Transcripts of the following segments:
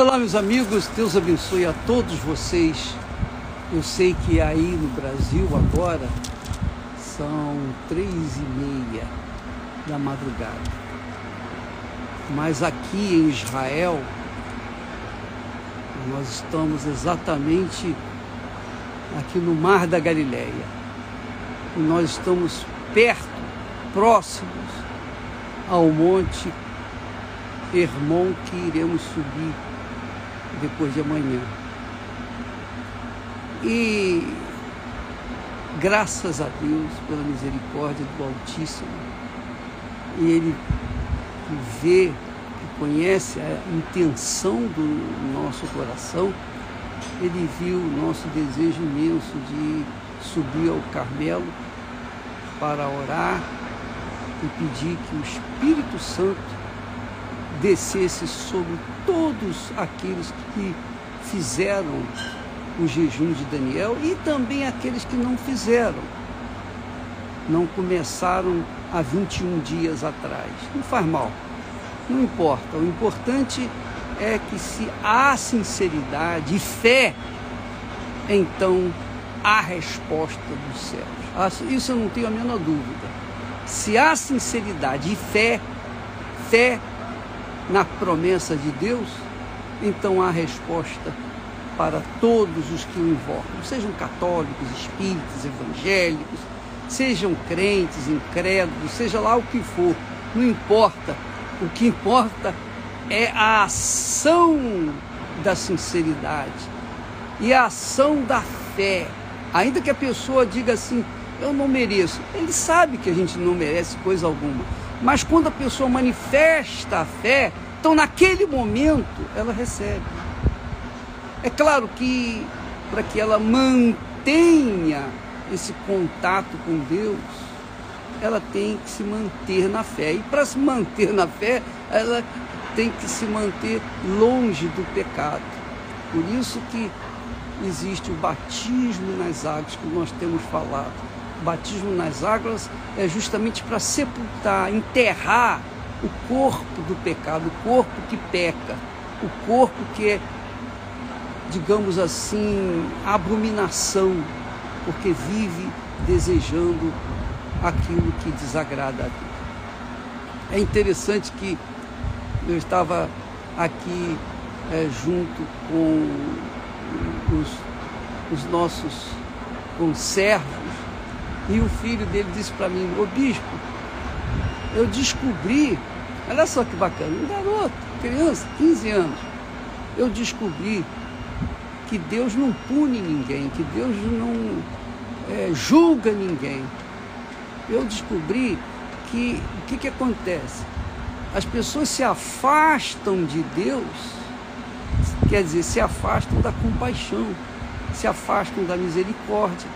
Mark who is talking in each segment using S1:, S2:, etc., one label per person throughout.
S1: Olá, meus amigos, Deus abençoe a todos vocês. Eu sei que aí no Brasil agora são três e meia da madrugada, mas aqui em Israel nós estamos exatamente aqui no Mar da Galileia. E nós estamos perto, próximos ao Monte Hermon que iremos subir depois de amanhã. E graças a Deus pela misericórdia do Altíssimo, e Ele vê e conhece a intenção do nosso coração, Ele viu o nosso desejo imenso de subir ao Carmelo para orar e pedir que o Espírito Santo descesse sobre todos aqueles que fizeram o jejum de Daniel e também aqueles que não fizeram. Não começaram há 21 dias atrás. Não faz mal, não importa. O importante é que se há sinceridade e fé, então há resposta dos céus. Isso eu não tenho a menor dúvida. Se há sinceridade e fé, fé na promessa de Deus, então há resposta para todos os que o invocam, sejam católicos, espíritas, evangélicos, sejam crentes, incrédulos, seja lá o que for, não importa. O que importa é a ação da sinceridade e a ação da fé. Ainda que a pessoa diga assim, eu não mereço. Ele sabe que a gente não merece coisa alguma. Mas quando a pessoa manifesta a fé, então naquele momento ela recebe. É claro que para que ela mantenha esse contato com Deus, ela tem que se manter na fé. E para se manter na fé, ela tem que se manter longe do pecado. Por isso que existe o batismo nas águas que nós temos falado. Batismo nas águas é justamente para sepultar, enterrar o corpo do pecado, o corpo que peca, o corpo que é, digamos assim, abominação, porque vive desejando aquilo que desagrada a Deus. É interessante que eu estava aqui é, junto com os, os nossos conservos e o filho dele disse para mim, ô bispo, eu descobri, olha só que bacana, um garoto, criança, 15 anos, eu descobri que Deus não pune ninguém, que Deus não é, julga ninguém. Eu descobri que o que, que acontece? As pessoas se afastam de Deus, quer dizer, se afastam da compaixão, se afastam da misericórdia,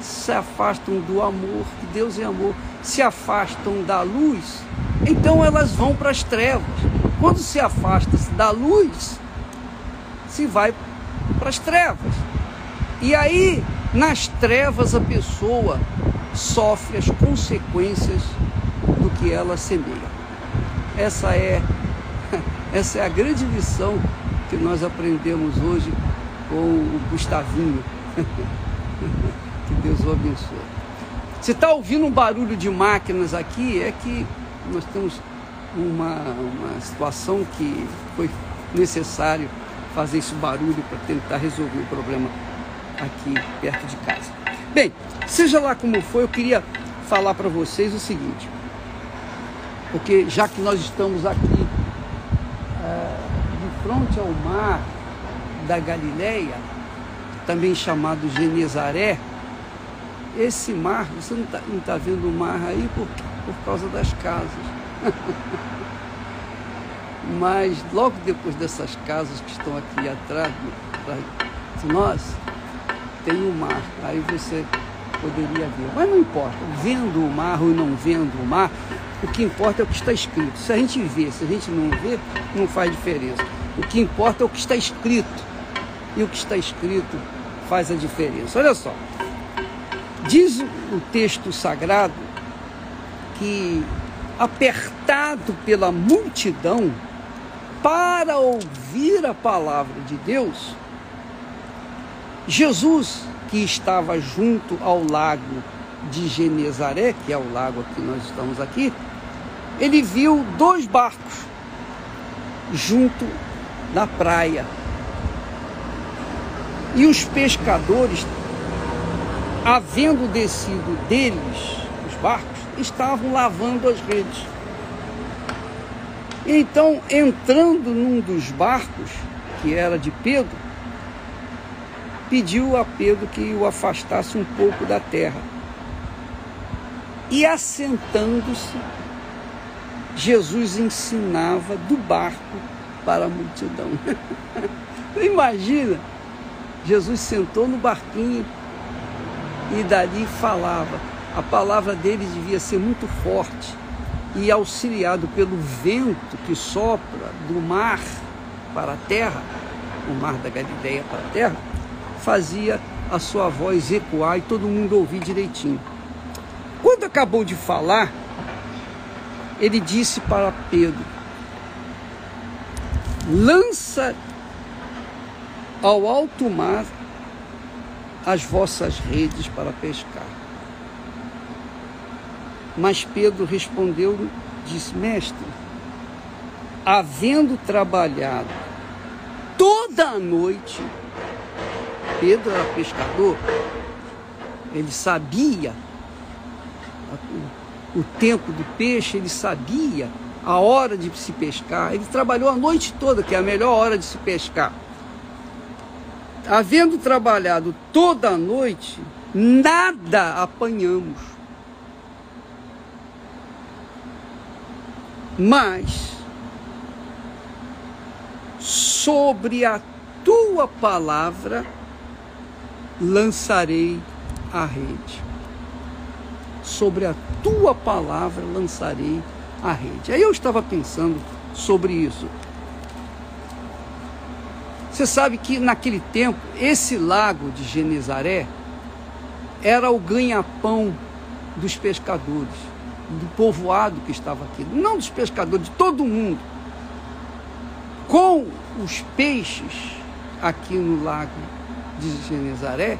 S1: se afastam do amor, que Deus é amor, se afastam da luz, então elas vão para as trevas. Quando se afasta da luz, se vai para as trevas. E aí, nas trevas, a pessoa sofre as consequências do que ela semeia. Essa é, essa é a grande lição que nós aprendemos hoje com o Gustavinho. O abençoe. Se está ouvindo um barulho de máquinas aqui, é que nós temos uma, uma situação que foi necessário fazer esse barulho para tentar resolver o problema aqui perto de casa. Bem, seja lá como for, eu queria falar para vocês o seguinte, porque já que nós estamos aqui é, de frente ao mar da Galileia, também chamado Genezaré, esse mar, você não está tá vendo o mar aí por, por causa das casas. Mas logo depois dessas casas que estão aqui atrás, atrás de nós, tem o mar. Aí você poderia ver. Mas não importa, vendo o mar ou não vendo o mar, o que importa é o que está escrito. Se a gente vê, se a gente não vê, não faz diferença. O que importa é o que está escrito. E o que está escrito faz a diferença. Olha só, Diz o texto sagrado que, apertado pela multidão, para ouvir a palavra de Deus, Jesus, que estava junto ao lago de Genezaré, que é o lago que nós estamos aqui, ele viu dois barcos junto da praia. E os pescadores, havendo descido deles, os barcos, estavam lavando as redes. Então, entrando num dos barcos, que era de Pedro, pediu a Pedro que o afastasse um pouco da terra. E assentando-se, Jesus ensinava do barco para a multidão. Imagina, Jesus sentou no barquinho e dali falava. A palavra dele devia ser muito forte e auxiliado pelo vento que sopra do mar para a terra, o mar da Galileia para a terra, fazia a sua voz ecoar e todo mundo ouvir direitinho. Quando acabou de falar, ele disse para Pedro: Lança ao alto mar as vossas redes para pescar. Mas Pedro respondeu, disse: Mestre, havendo trabalhado toda a noite, Pedro era pescador, ele sabia o tempo do peixe, ele sabia a hora de se pescar. Ele trabalhou a noite toda, que é a melhor hora de se pescar. Havendo trabalhado toda a noite, nada apanhamos. Mas sobre a tua palavra lançarei a rede. Sobre a tua palavra lançarei a rede. Aí eu estava pensando sobre isso. Você sabe que naquele tempo, esse lago de Genezaré era o ganha-pão dos pescadores, do povoado que estava aqui, não dos pescadores, de todo mundo. Com os peixes aqui no lago de Genezaré,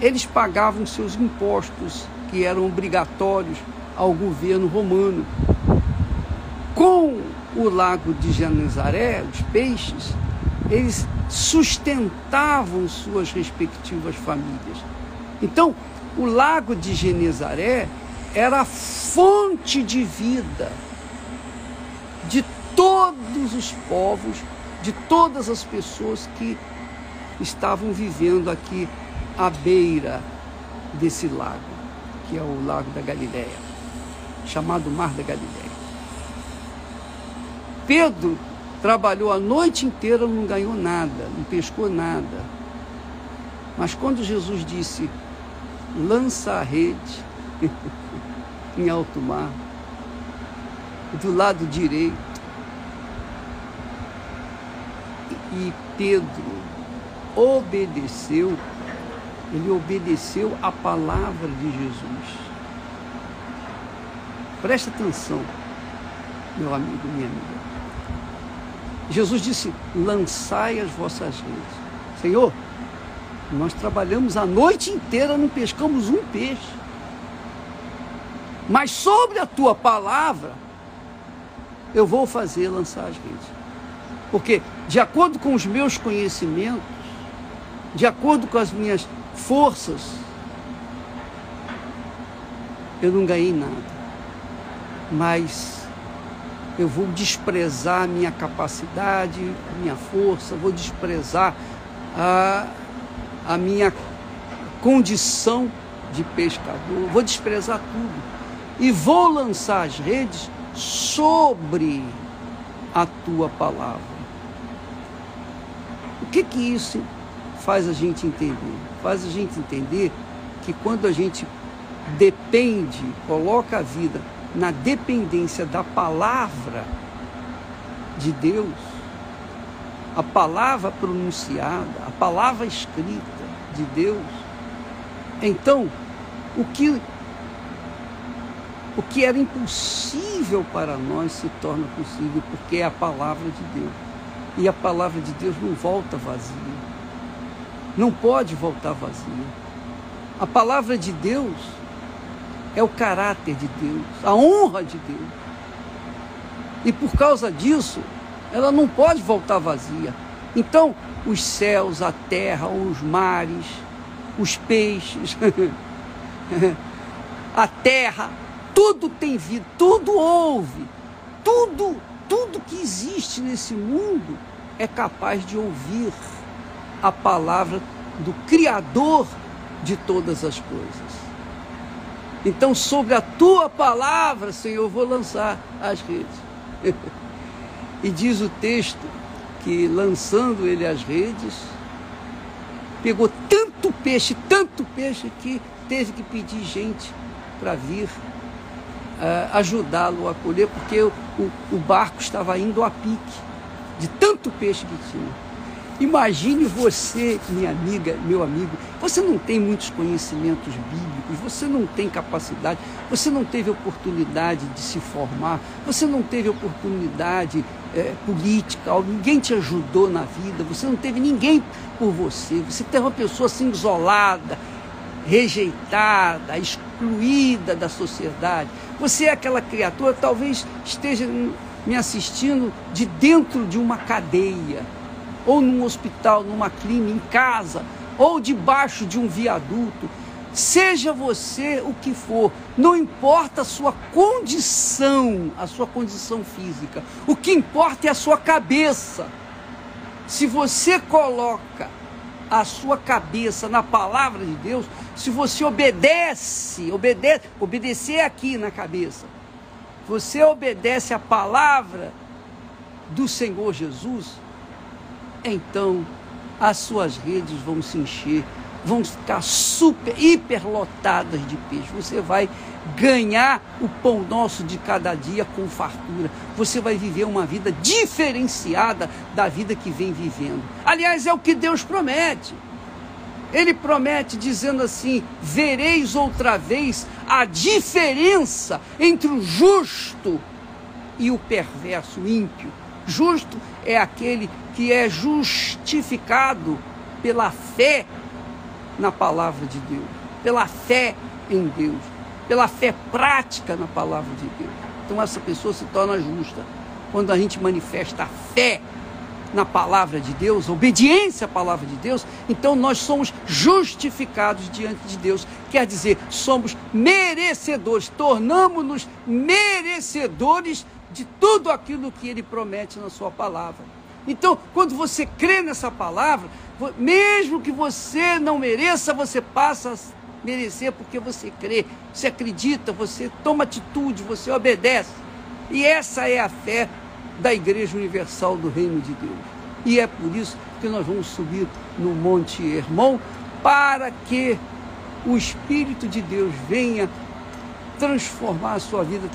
S1: eles pagavam seus impostos, que eram obrigatórios ao governo romano. Com o lago de Genezaré, os peixes, eles sustentavam suas respectivas famílias. Então, o lago de Genezaré era a fonte de vida de todos os povos, de todas as pessoas que estavam vivendo aqui à beira desse lago, que é o Lago da Galileia, chamado Mar da Galileia. Pedro trabalhou a noite inteira, não ganhou nada, não pescou nada. Mas quando Jesus disse, lança a rede em alto mar, do lado direito, e Pedro obedeceu, ele obedeceu a palavra de Jesus. Presta atenção, meu amigo, minha amiga. Jesus disse: lançai as vossas redes. Senhor, nós trabalhamos a noite inteira, não pescamos um peixe. Mas sobre a tua palavra, eu vou fazer lançar as redes. Porque, de acordo com os meus conhecimentos, de acordo com as minhas forças, eu não ganhei nada. Mas eu vou desprezar minha capacidade, minha força, vou desprezar a, a minha condição de pescador, vou desprezar tudo e vou lançar as redes sobre a tua palavra. O que que isso faz a gente entender? Faz a gente entender que quando a gente depende, coloca a vida na dependência da palavra de Deus, a palavra pronunciada, a palavra escrita de Deus, então o que o que era impossível para nós se torna possível porque é a palavra de Deus. E a palavra de Deus não volta vazia. Não pode voltar vazia. A palavra de Deus é o caráter de Deus, a honra de Deus. E por causa disso, ela não pode voltar vazia. Então, os céus, a terra, os mares, os peixes, a terra, tudo tem vida, tudo ouve, tudo, tudo que existe nesse mundo é capaz de ouvir a palavra do Criador de todas as coisas. Então, sobre a tua palavra, Senhor, eu vou lançar as redes. e diz o texto que, lançando ele as redes, pegou tanto peixe, tanto peixe, que teve que pedir gente para vir uh, ajudá-lo a colher, porque o, o barco estava indo a pique, de tanto peixe que tinha. Imagine você, minha amiga, meu amigo, você não tem muitos conhecimentos bíblicos, você não tem capacidade, você não teve oportunidade de se formar, você não teve oportunidade é, política, ninguém te ajudou na vida, você não teve ninguém por você, você tem uma pessoa assim isolada, rejeitada, excluída da sociedade. Você é aquela criatura, talvez esteja me assistindo de dentro de uma cadeia ou num hospital, numa clínica, em casa, ou debaixo de um viaduto. Seja você o que for, não importa a sua condição, a sua condição física. O que importa é a sua cabeça. Se você coloca a sua cabeça na palavra de Deus, se você obedece, obedece, obedecer aqui na cabeça. Você obedece a palavra do Senhor Jesus, então as suas redes vão se encher, vão ficar super, hiperlotadas de peixe. Você vai ganhar o pão nosso de cada dia com fartura. Você vai viver uma vida diferenciada da vida que vem vivendo. Aliás, é o que Deus promete. Ele promete dizendo assim: vereis outra vez a diferença entre o justo e o perverso, o ímpio. Justo é aquele que é justificado pela fé na palavra de Deus, pela fé em Deus, pela fé prática na palavra de Deus. Então essa pessoa se torna justa quando a gente manifesta a fé na palavra de Deus, obediência à palavra de Deus, então nós somos justificados diante de Deus. Quer dizer, somos merecedores, tornamos-nos merecedores de tudo aquilo que ele promete na sua palavra. Então, quando você crê nessa palavra, mesmo que você não mereça, você passa a merecer porque você crê, você acredita, você toma atitude, você obedece. E essa é a fé da Igreja Universal do Reino de Deus. E é por isso que nós vamos subir no Monte Hermon para que o Espírito de Deus venha transformar a sua vida,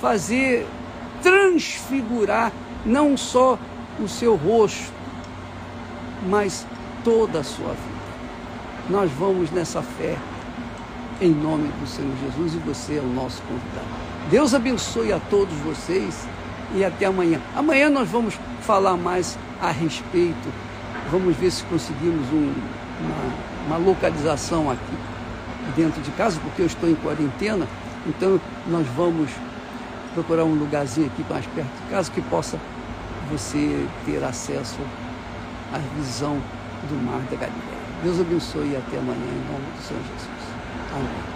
S1: fazer transfigurar não só o seu rosto, mas toda a sua vida. Nós vamos nessa fé, em nome do Senhor Jesus, e você é o nosso convidado. Deus abençoe a todos vocês e até amanhã. Amanhã nós vamos falar mais a respeito, vamos ver se conseguimos um, uma, uma localização aqui dentro de casa, porque eu estou em quarentena, então nós vamos procurar um lugarzinho aqui mais perto de casa que possa você ter acesso à visão do mar da Galileia. Deus abençoe e até amanhã, em nome do Senhor Jesus. Amém.